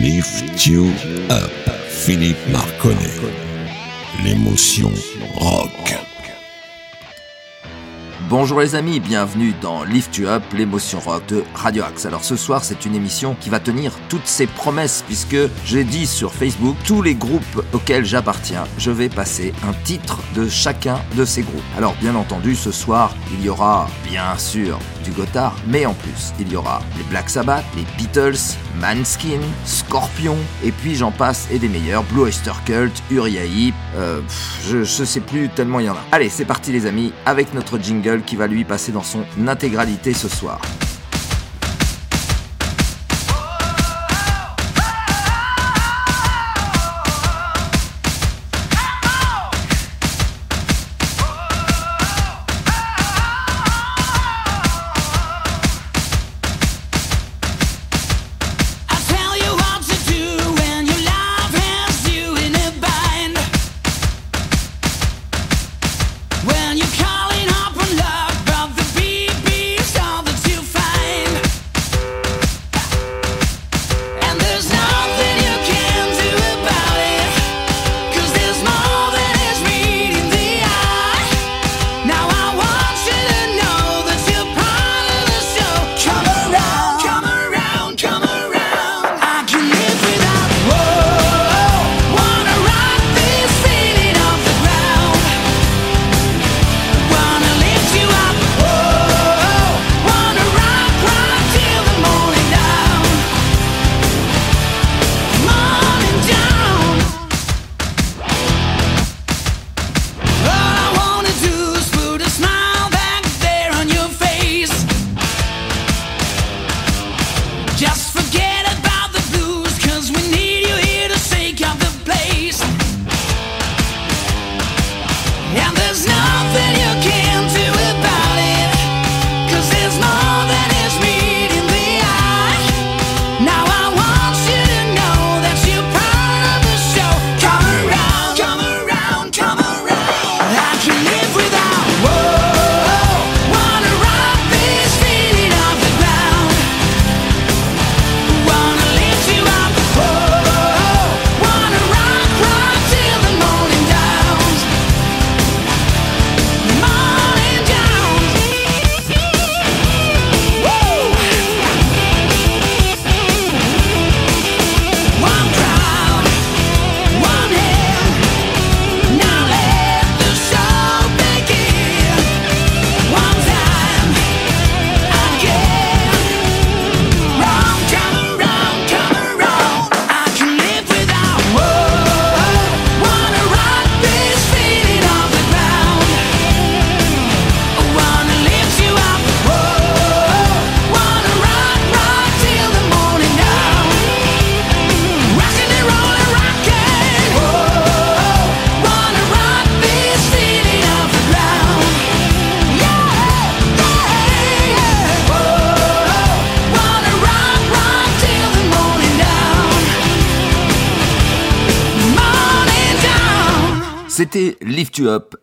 Lift You Up, Philippe Marconnet. L'émotion rock. Bonjour les amis, bienvenue dans Lift You Up, l'émotion rock de Radio Axe. Alors ce soir, c'est une émission qui va tenir toutes ses promesses puisque j'ai dit sur Facebook tous les groupes auxquels j'appartiens, je vais passer un titre de chacun de ces groupes. Alors bien entendu, ce soir, il y aura bien sûr du Gotthard, mais en plus, il y aura les Black Sabbath, les Beatles, Manskin, Scorpion, et puis j'en passe et des meilleurs, Blue Oyster Cult, Uriah Heep, euh, je, je sais plus tellement il y en a. Allez, c'est parti les amis, avec notre jingle qui va lui passer dans son intégralité ce soir.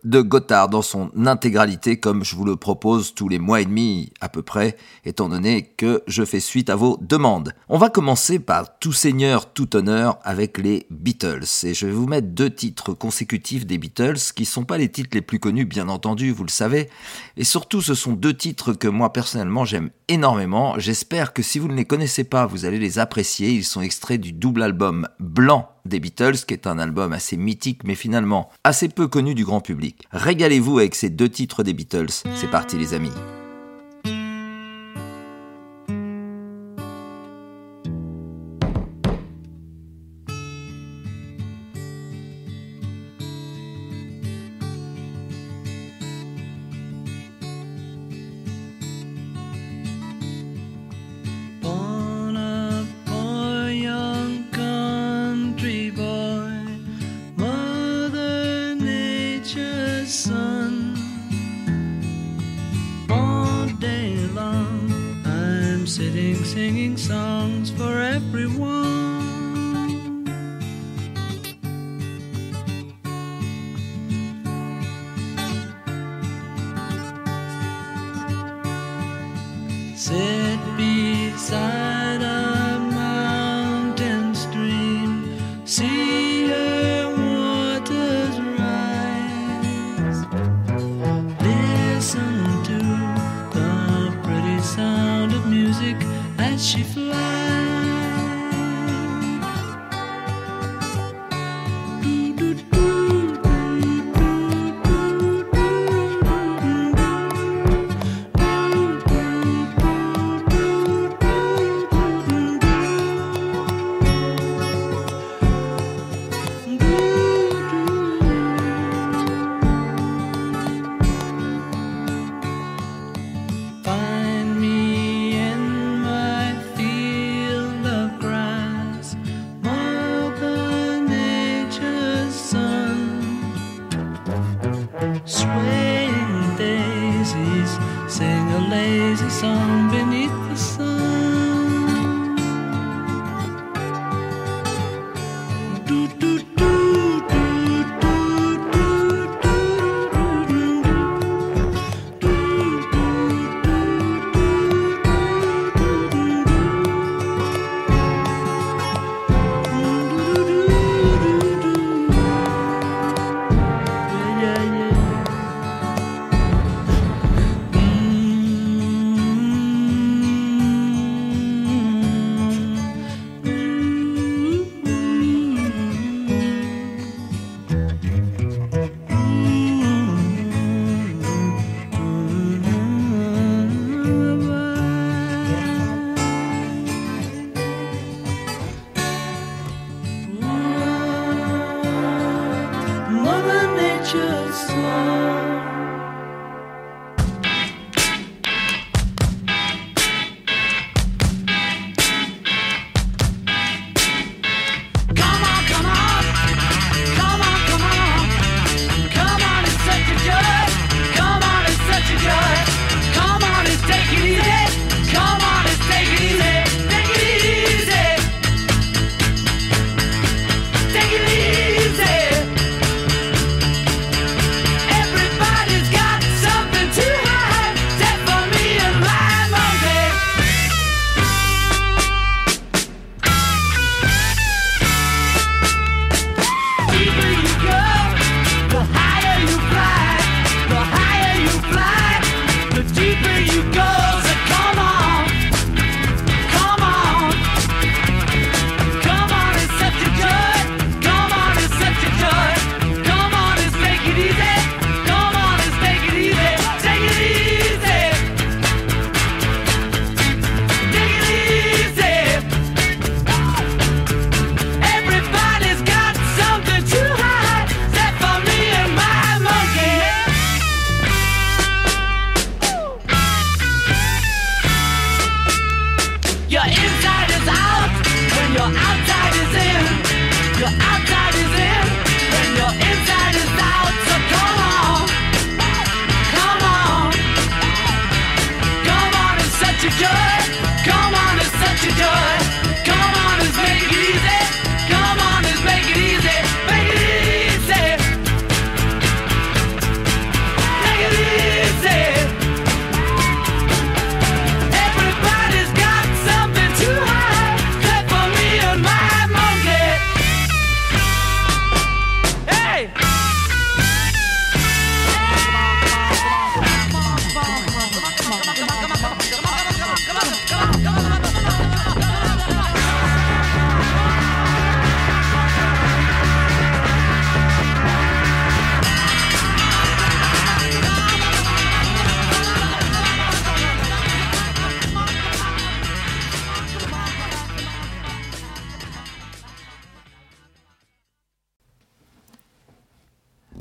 De Gotthard dans son intégralité comme je vous le propose tous les mois et demi à peu près, étant donné que je fais suite à vos demandes. On va commencer par Tout Seigneur, Tout Honneur avec les Beatles. Et je vais vous mettre deux titres consécutifs des Beatles qui sont pas les titres les plus connus bien entendu, vous le savez. Et surtout ce sont deux titres que moi personnellement j'aime énormément. J'espère que si vous ne les connaissez pas, vous allez les apprécier. Ils sont extraits du double album Blanc des Beatles, qui est un album assez mythique mais finalement assez peu connu du grand public. Régalez-vous avec ces deux titres des Beatles. C'est parti les amis.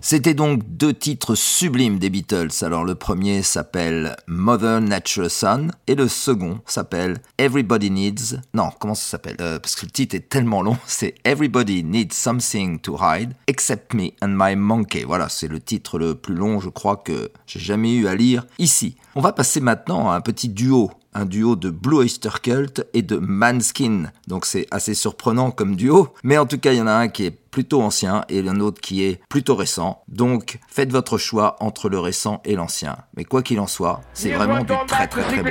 C'était donc deux titres sublimes des Beatles. Alors le premier s'appelle Mother Nature Son et le second s'appelle Everybody Needs. Non, comment ça s'appelle? Euh, Parce que le titre est tellement long. C'est Everybody Needs Something to Hide Except Me and My Monkey. Voilà, c'est le titre le plus long, je crois que j'ai jamais eu à lire ici. On va passer maintenant à un petit duo un duo de Blue Oyster Cult et de Manskin. Donc c'est assez surprenant comme duo, mais en tout cas il y en a un qui est plutôt ancien et un autre qui est plutôt récent. Donc faites votre choix entre le récent et l'ancien. Mais quoi qu'il en soit, c'est vraiment du très très très bon.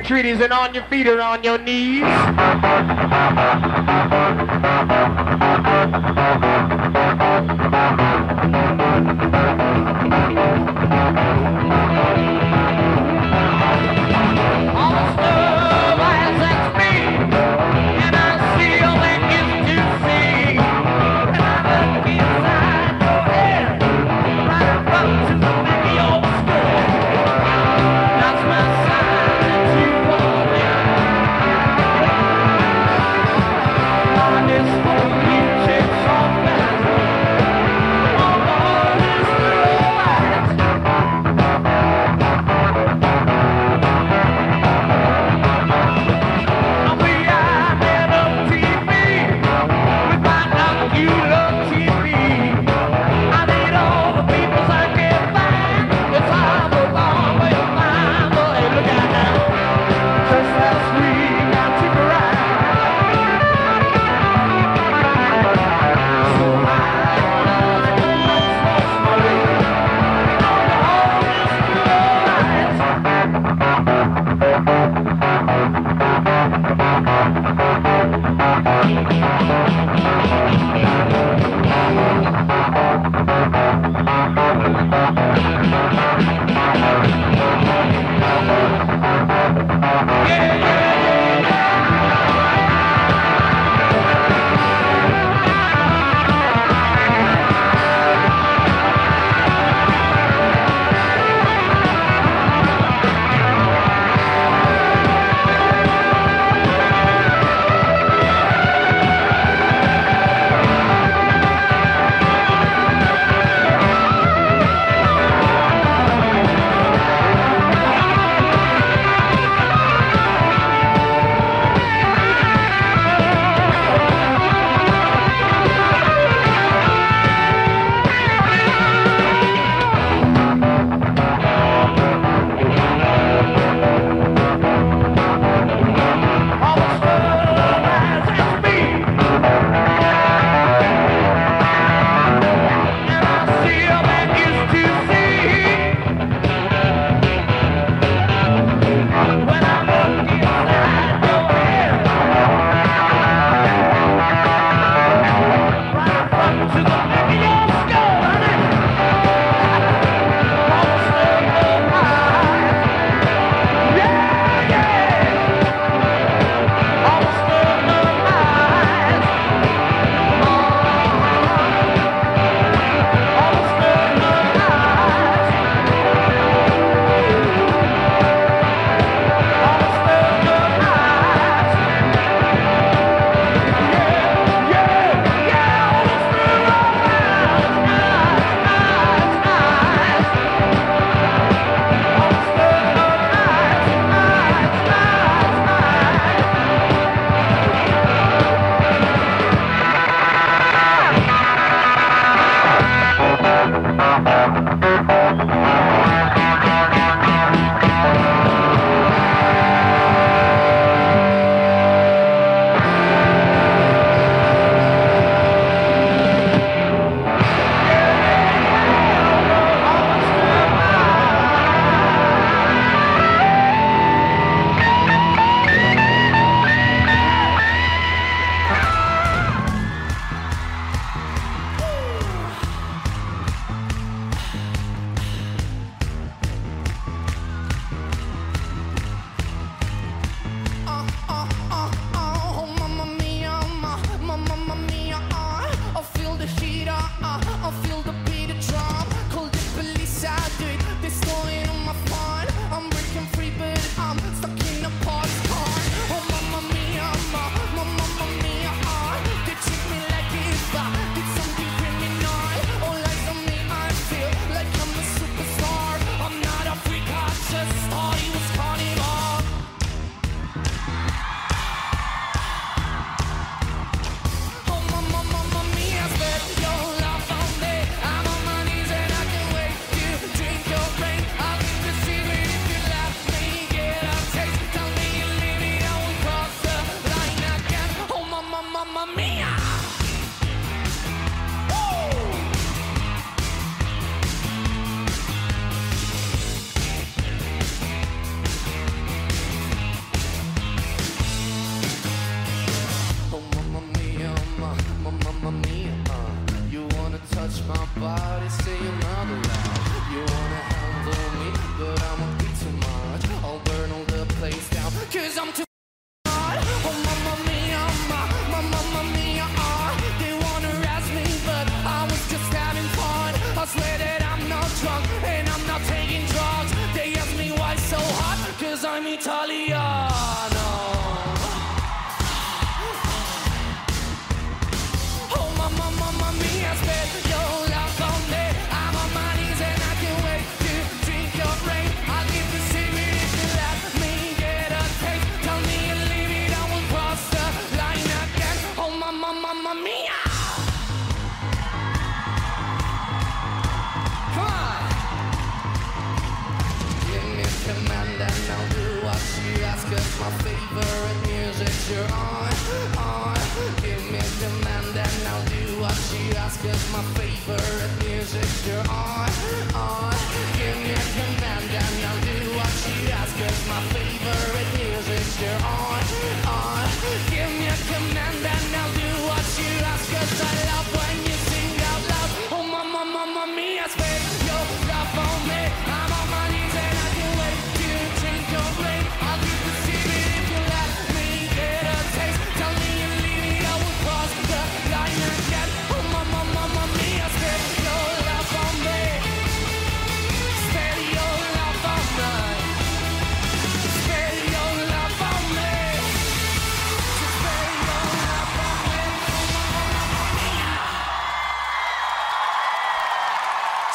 Mamma Mia!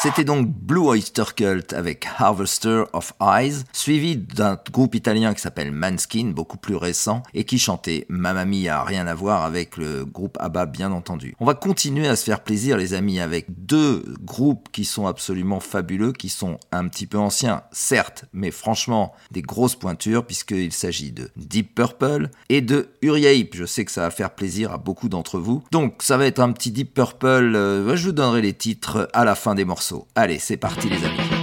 C'était donc Blue Oyster Cult avec Harvester of Eyes, suivi d'un groupe italien qui s'appelle Manskin, beaucoup plus récent, et qui chantait Mamma Mia, rien à voir avec le groupe ABBA bien entendu. On va continuer à se faire plaisir les amis avec deux groupes qui sont absolument fabuleux, qui sont un petit peu anciens, certes, mais franchement des grosses pointures puisqu'il s'agit de Deep Purple et de Uriah Heep. Je sais que ça va faire plaisir à beaucoup d'entre vous. Donc ça va être un petit Deep Purple, euh, je vous donnerai les titres à la fin des morceaux. Allez, c'est parti les amis.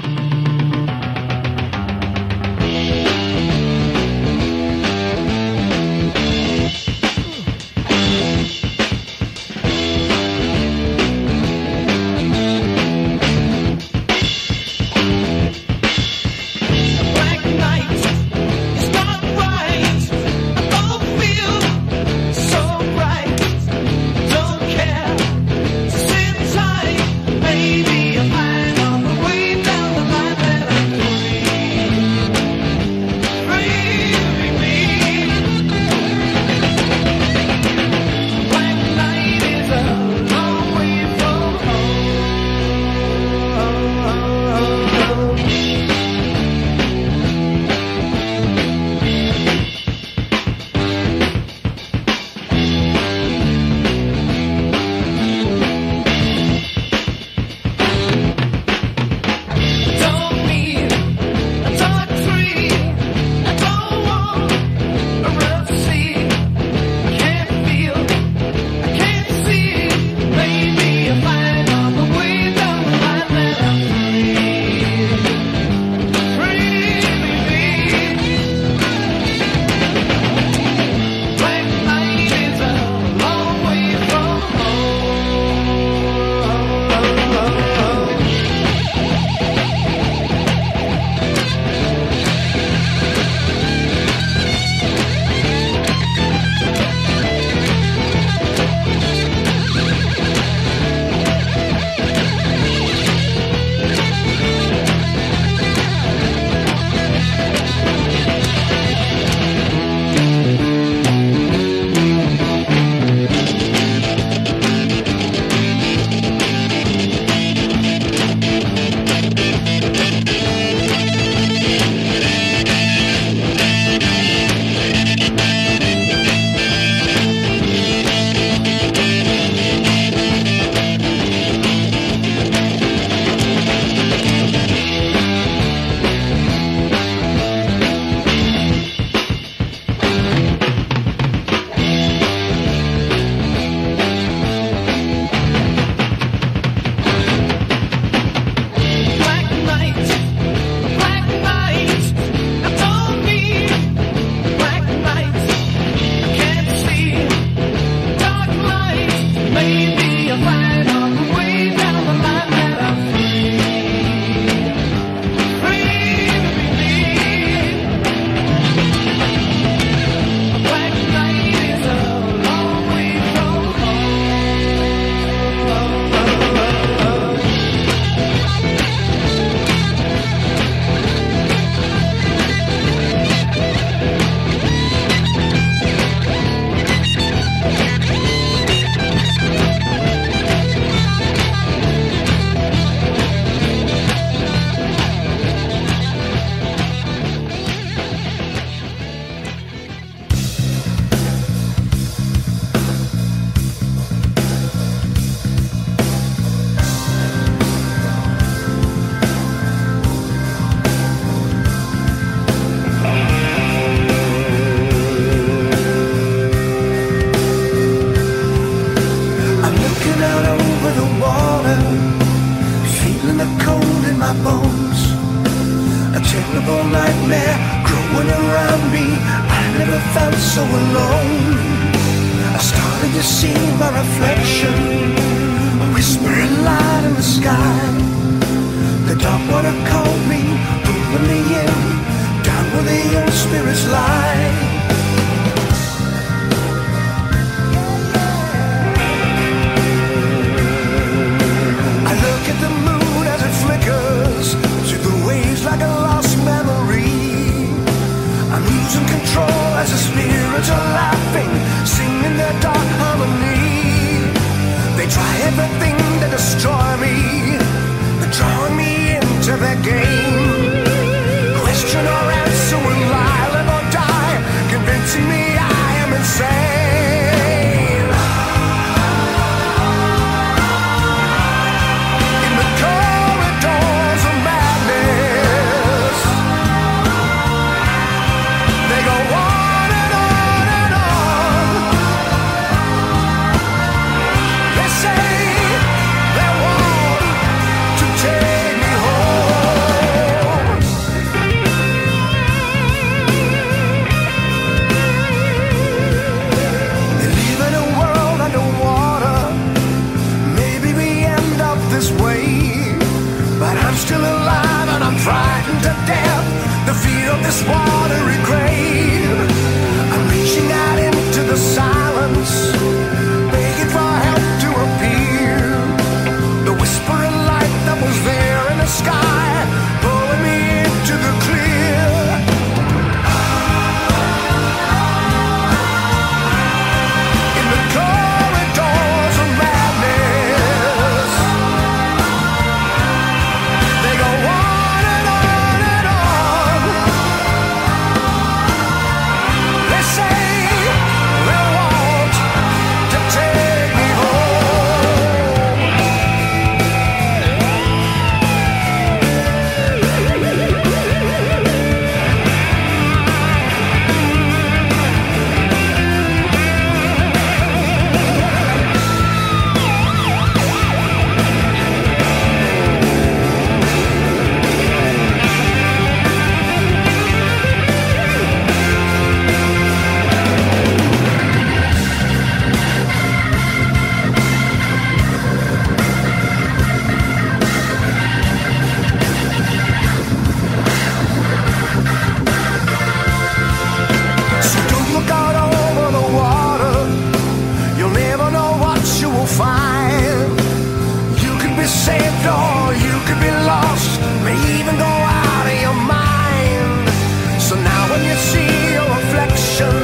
saved or you could be lost, may even go out of your mind. So now when you see your reflection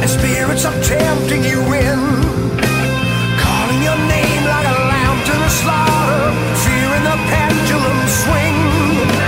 and spirits are tempting you in, calling your name like a lamb to the slaughter, fearing the pendulum swing.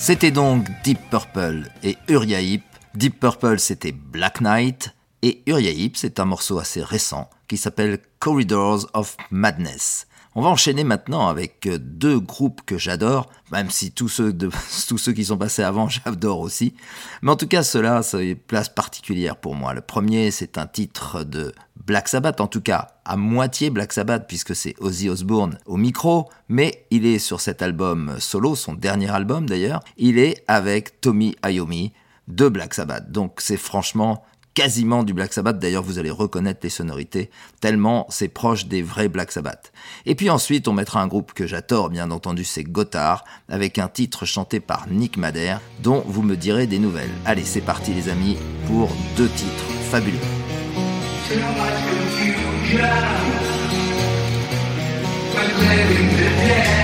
C'était donc Deep Purple et Uriah Heep. Deep Purple, c'était Black Knight. Et Uriah Heep, c'est un morceau assez récent qui s'appelle Corridors of Madness. On va enchaîner maintenant avec euh, deux groupes que j'adore, même si tous ceux, qui sont passés avant, j'adore aussi. Mais en tout cas, ceux-là, c'est une place particulière pour moi. Le premier, c'est un titre de Black Sabbath, en tout cas à moitié Black Sabbath, puisque c'est Ozzy Osbourne au micro, mais il est sur cet album solo, son dernier album d'ailleurs, il est avec Tommy Iommi de Black Sabbath. Donc c'est franchement quasiment du Black Sabbath. D'ailleurs, vous allez reconnaître les sonorités, tellement c'est proche des vrais Black Sabbath. Et puis ensuite, on mettra un groupe que j'adore, bien entendu, c'est Gotthard, avec un titre chanté par Nick Madère, dont vous me direz des nouvelles. Allez, c'est parti les amis, pour deux titres fabuleux. too much confusion when living the day.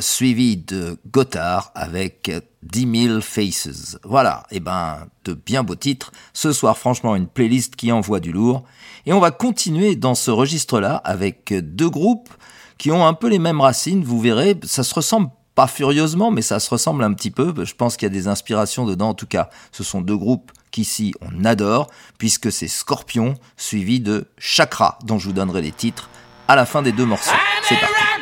Suivi de Gotthard avec 10 000 Faces. Voilà, et ben, de bien beaux titres. Ce soir, franchement, une playlist qui envoie du lourd. Et on va continuer dans ce registre-là avec deux groupes qui ont un peu les mêmes racines. Vous verrez, ça se ressemble pas furieusement, mais ça se ressemble un petit peu. Je pense qu'il y a des inspirations dedans. En tout cas, ce sont deux groupes qu'ici on adore, puisque c'est Scorpion suivi de Chakra, dont je vous donnerai les titres à la fin des deux morceaux. C'est parti.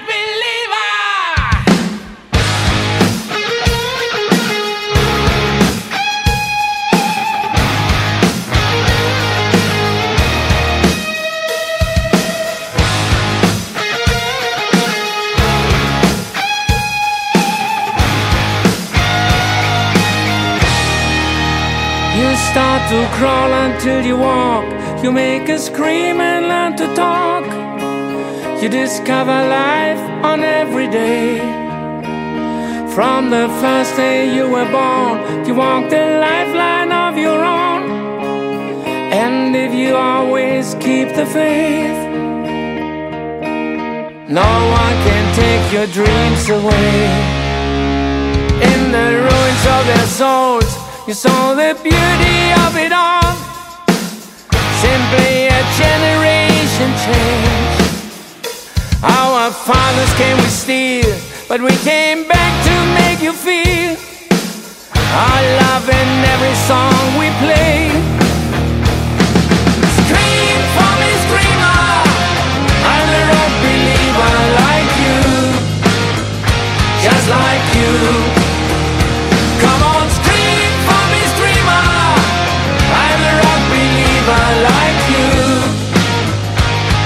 To crawl until you walk. You make a scream and learn to talk. You discover life on every day. From the first day you were born, you walk the lifeline of your own. And if you always keep the faith, no one can take your dreams away. In the ruins of their souls, you saw the beauty of it all. Simply a generation change. Our fathers came with steel But we came back to make you feel. Our love in every song we play. Just like you.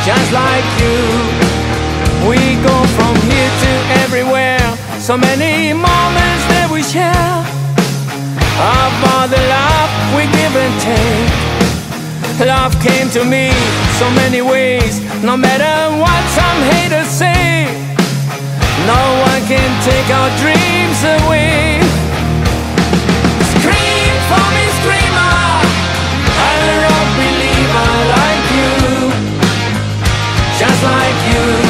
just like you. We go from here to everywhere, so many moments that we share. About the love we give and take. Love came to me so many ways, no matter what some haters say. No one can take our dreams away. like you.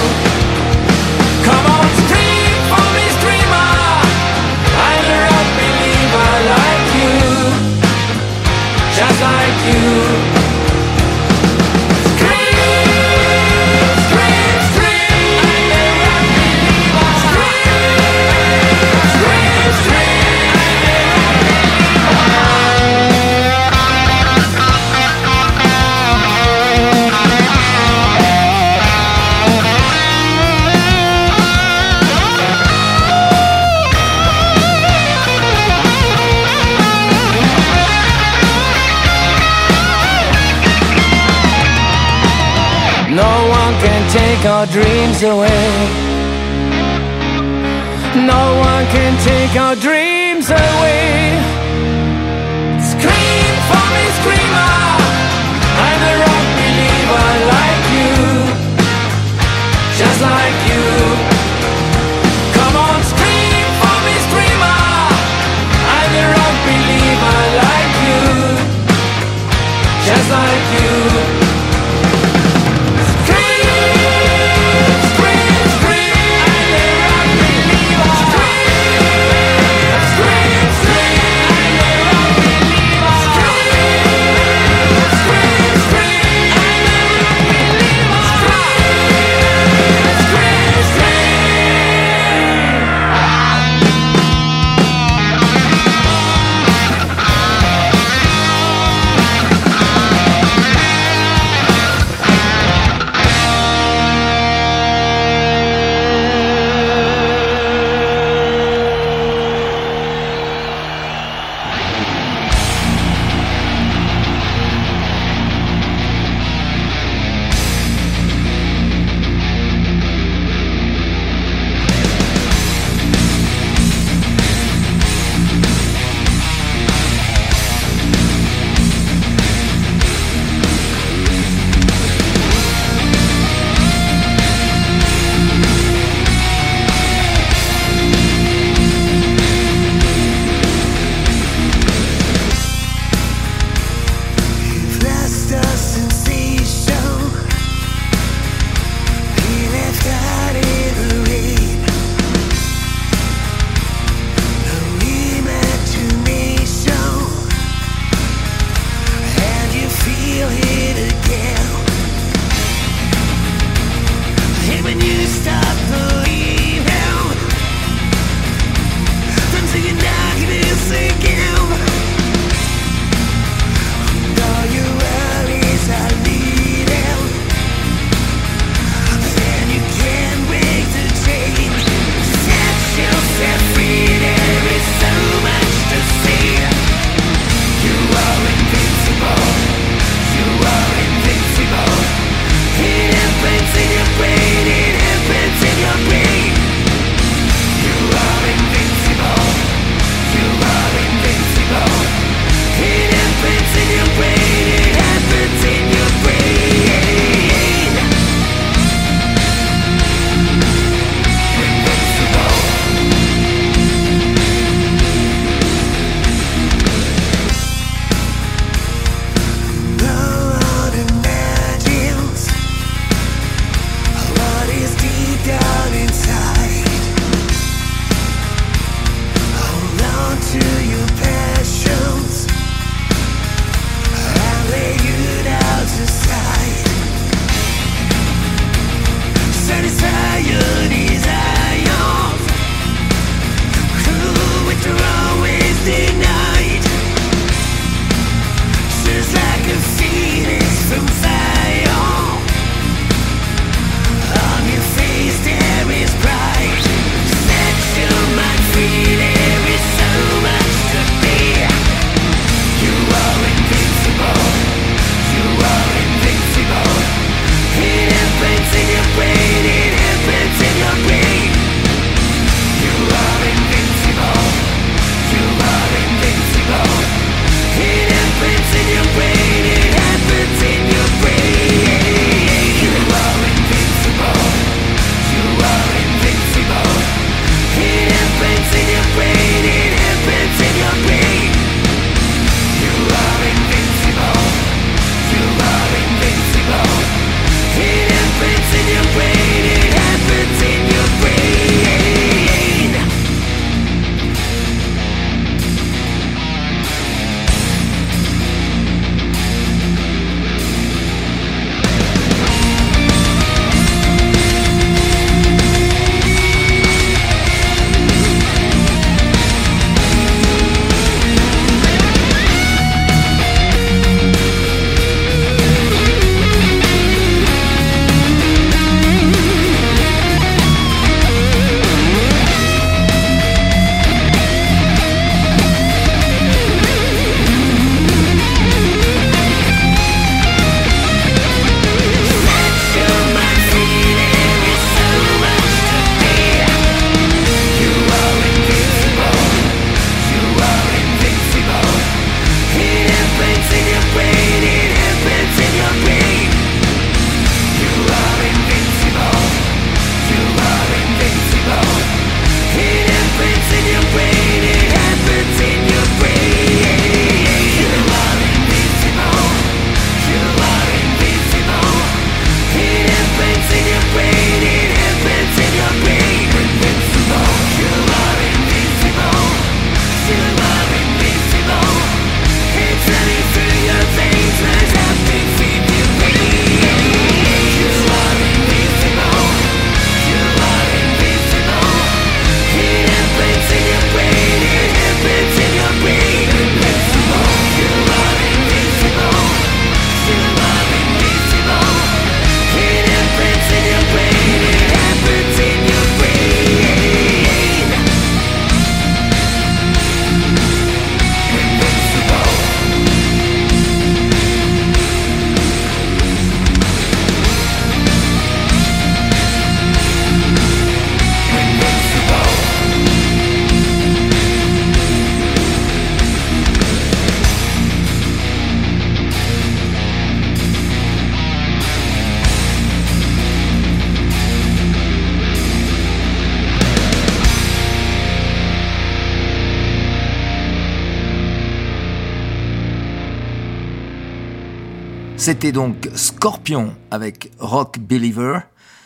C'était donc Scorpion avec Rock Believer,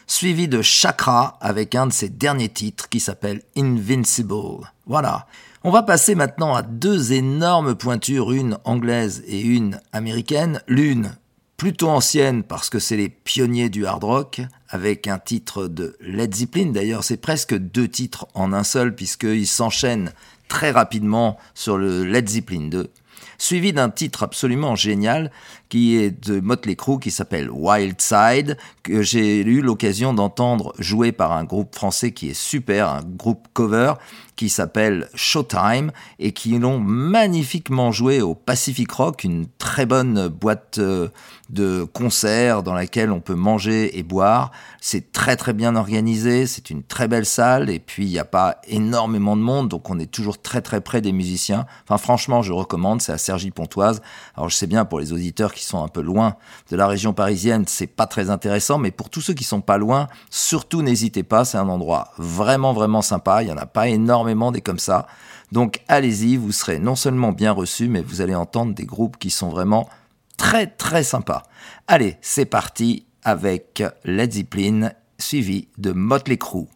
suivi de Chakra avec un de ses derniers titres qui s'appelle Invincible. Voilà. On va passer maintenant à deux énormes pointures, une anglaise et une américaine. L'une plutôt ancienne parce que c'est les pionniers du hard rock, avec un titre de Led Zeppelin. D'ailleurs, c'est presque deux titres en un seul, puisqu'ils s'enchaînent très rapidement sur le Led Zeppelin 2 suivi d'un titre absolument génial qui est de Motley Crue qui s'appelle Wild Side que j'ai eu l'occasion d'entendre jouer par un groupe français qui est super, un groupe cover qui s'appelle Showtime et qui l'ont magnifiquement joué au Pacific Rock, une très bonne boîte euh, de concert dans laquelle on peut manger et boire. C'est très très bien organisé, c'est une très belle salle et puis il n'y a pas énormément de monde donc on est toujours très très près des musiciens. Enfin franchement je recommande, c'est à Sergi Pontoise. Alors je sais bien pour les auditeurs qui sont un peu loin de la région parisienne, c'est pas très intéressant mais pour tous ceux qui sont pas loin, surtout n'hésitez pas, c'est un endroit vraiment vraiment sympa, il y en a pas énormément des comme ça. Donc allez-y, vous serez non seulement bien reçus mais vous allez entendre des groupes qui sont vraiment très très sympa. Allez, c'est parti avec Led Zeppelin suivi de Motley Crue.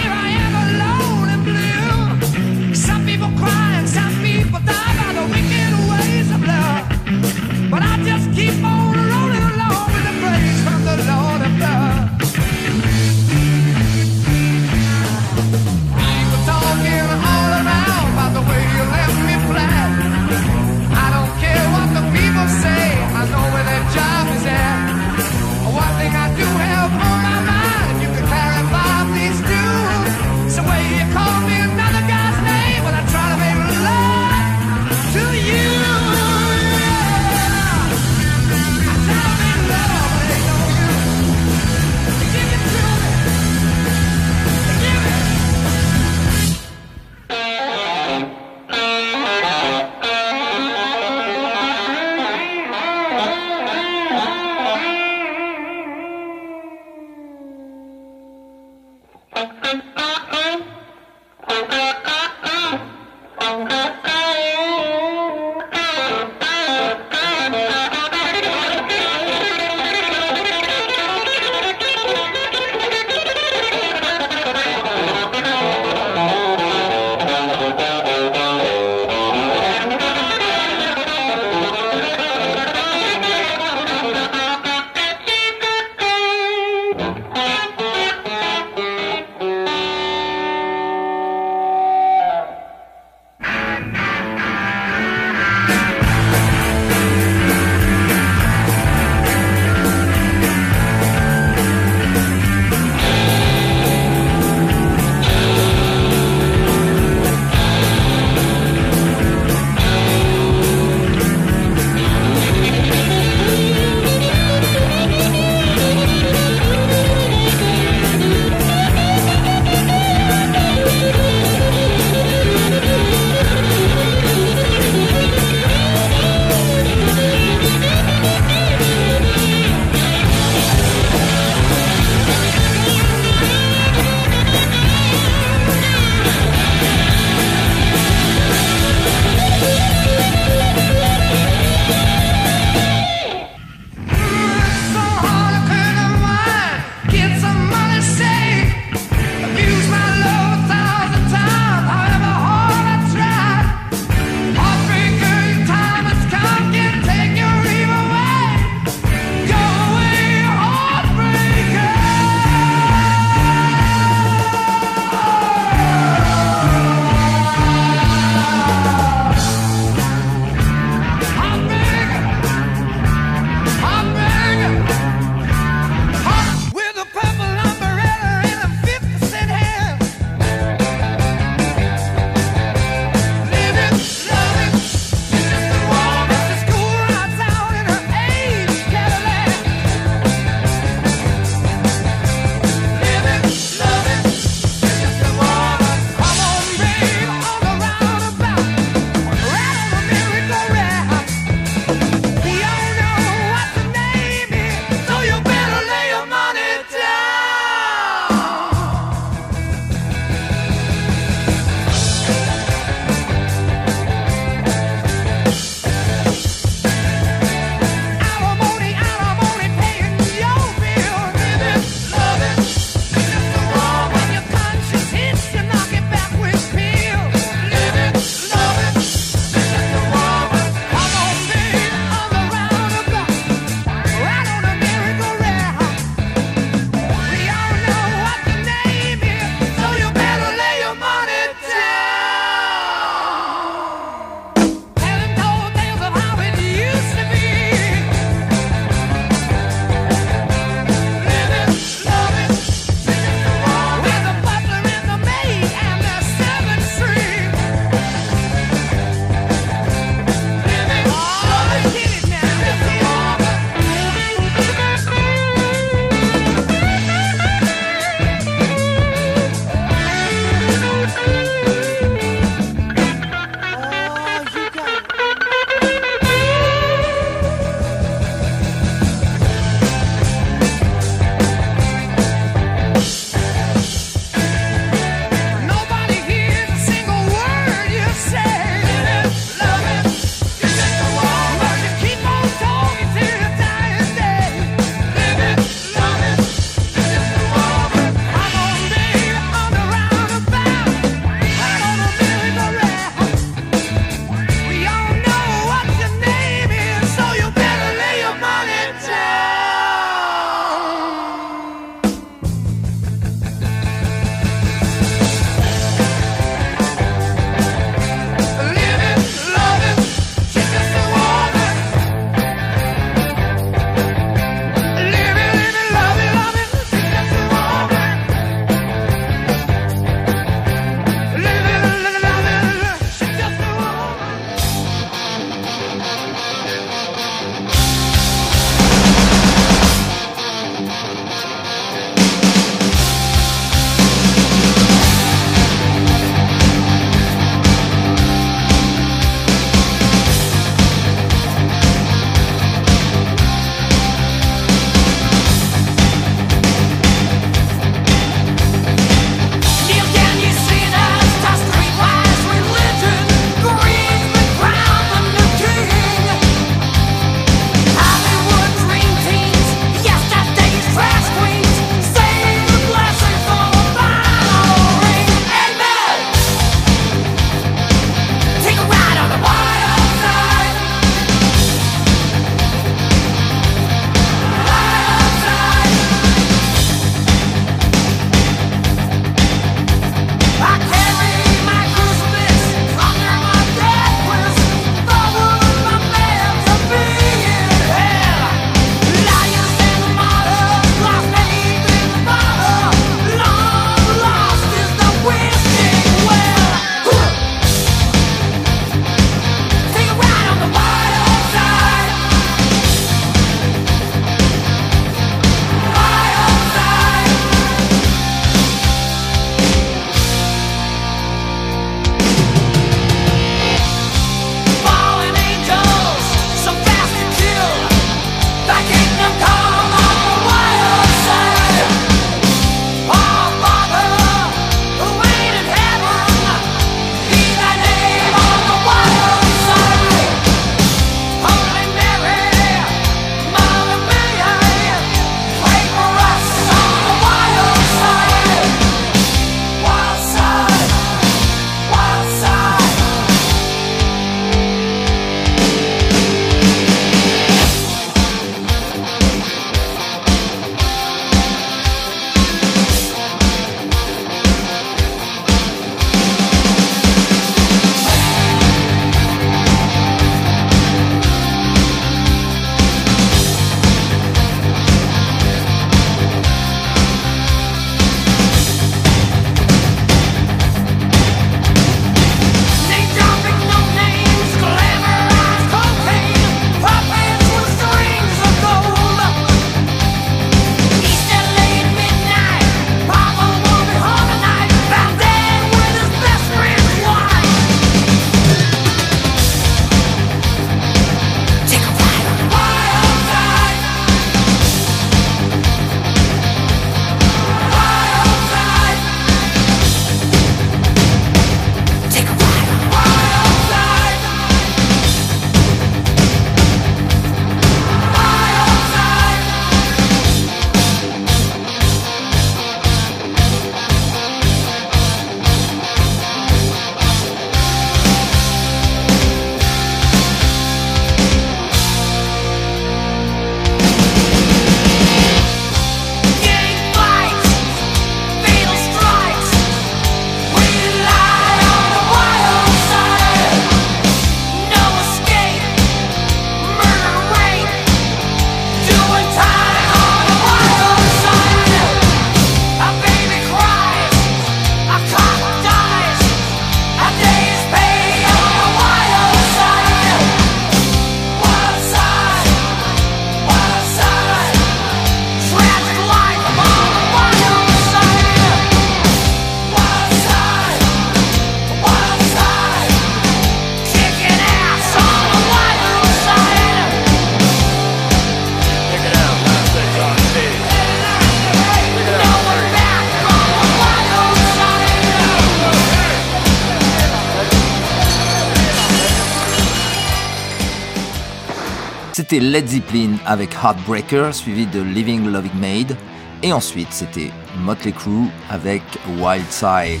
C'était Led Zeppelin avec Heartbreaker, suivi de Living Loving Maid. Et ensuite, c'était Motley Crue avec Wild Side.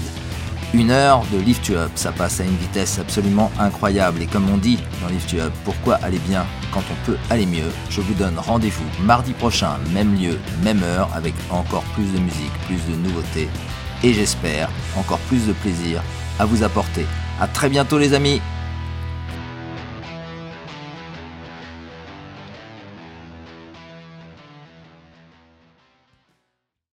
Une heure de Lift You Up, ça passe à une vitesse absolument incroyable. Et comme on dit dans Lift You Up, pourquoi aller bien quand on peut aller mieux? Je vous donne rendez-vous mardi prochain, même lieu, même heure, avec encore plus de musique, plus de nouveautés. Et j'espère encore plus de plaisir à vous apporter. À très bientôt les amis